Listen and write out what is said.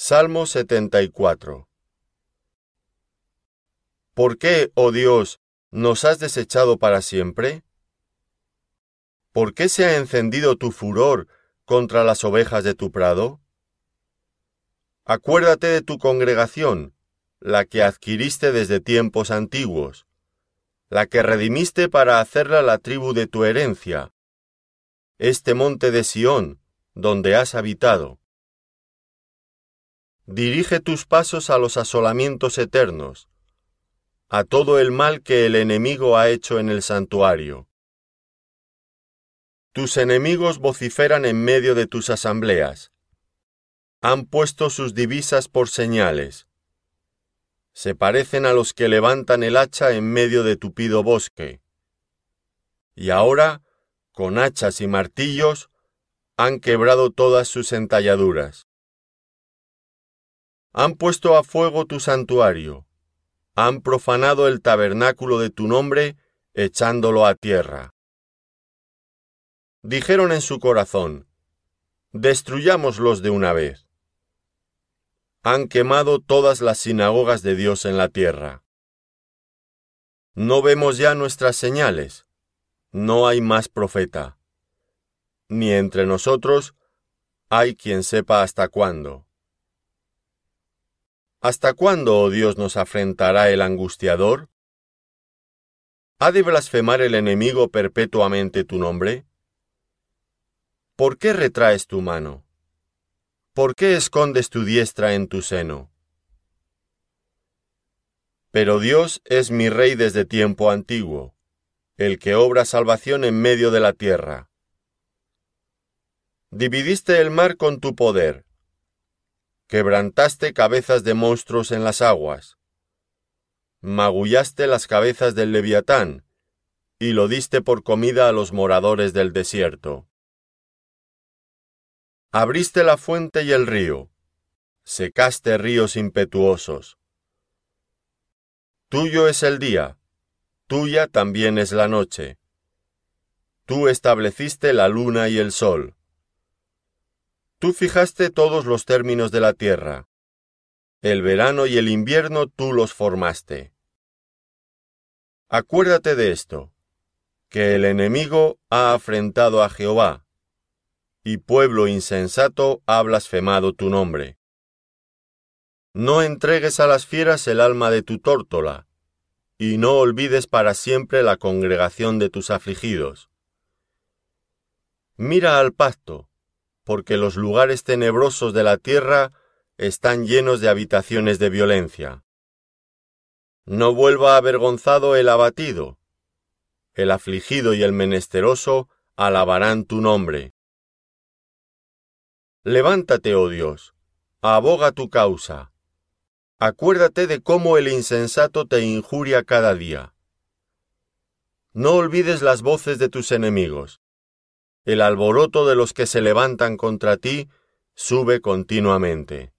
Salmo 74 ¿Por qué, oh Dios, nos has desechado para siempre? ¿Por qué se ha encendido tu furor contra las ovejas de tu prado? Acuérdate de tu congregación, la que adquiriste desde tiempos antiguos, la que redimiste para hacerla la tribu de tu herencia, este monte de Sión, donde has habitado. Dirige tus pasos a los asolamientos eternos, a todo el mal que el enemigo ha hecho en el santuario. Tus enemigos vociferan en medio de tus asambleas. Han puesto sus divisas por señales. Se parecen a los que levantan el hacha en medio de tupido bosque. Y ahora, con hachas y martillos, han quebrado todas sus entalladuras. Han puesto a fuego tu santuario, han profanado el tabernáculo de tu nombre, echándolo a tierra. Dijeron en su corazón, destruyámoslos de una vez. Han quemado todas las sinagogas de Dios en la tierra. No vemos ya nuestras señales, no hay más profeta, ni entre nosotros hay quien sepa hasta cuándo. ¿Hasta cuándo, oh Dios, nos afrentará el angustiador? ¿Ha de blasfemar el enemigo perpetuamente tu nombre? ¿Por qué retraes tu mano? ¿Por qué escondes tu diestra en tu seno? Pero Dios es mi Rey desde tiempo antiguo, el que obra salvación en medio de la tierra. Dividiste el mar con tu poder, Quebrantaste cabezas de monstruos en las aguas. Magullaste las cabezas del leviatán, y lo diste por comida a los moradores del desierto. Abriste la fuente y el río, secaste ríos impetuosos. Tuyo es el día, tuya también es la noche. Tú estableciste la luna y el sol. Tú fijaste todos los términos de la tierra. El verano y el invierno tú los formaste. Acuérdate de esto, que el enemigo ha afrentado a Jehová, y pueblo insensato ha blasfemado tu nombre. No entregues a las fieras el alma de tu tórtola, y no olvides para siempre la congregación de tus afligidos. Mira al pacto, porque los lugares tenebrosos de la tierra están llenos de habitaciones de violencia. No vuelva avergonzado el abatido. El afligido y el menesteroso alabarán tu nombre. Levántate, oh Dios, aboga tu causa. Acuérdate de cómo el insensato te injuria cada día. No olvides las voces de tus enemigos el alboroto de los que se levantan contra ti sube continuamente.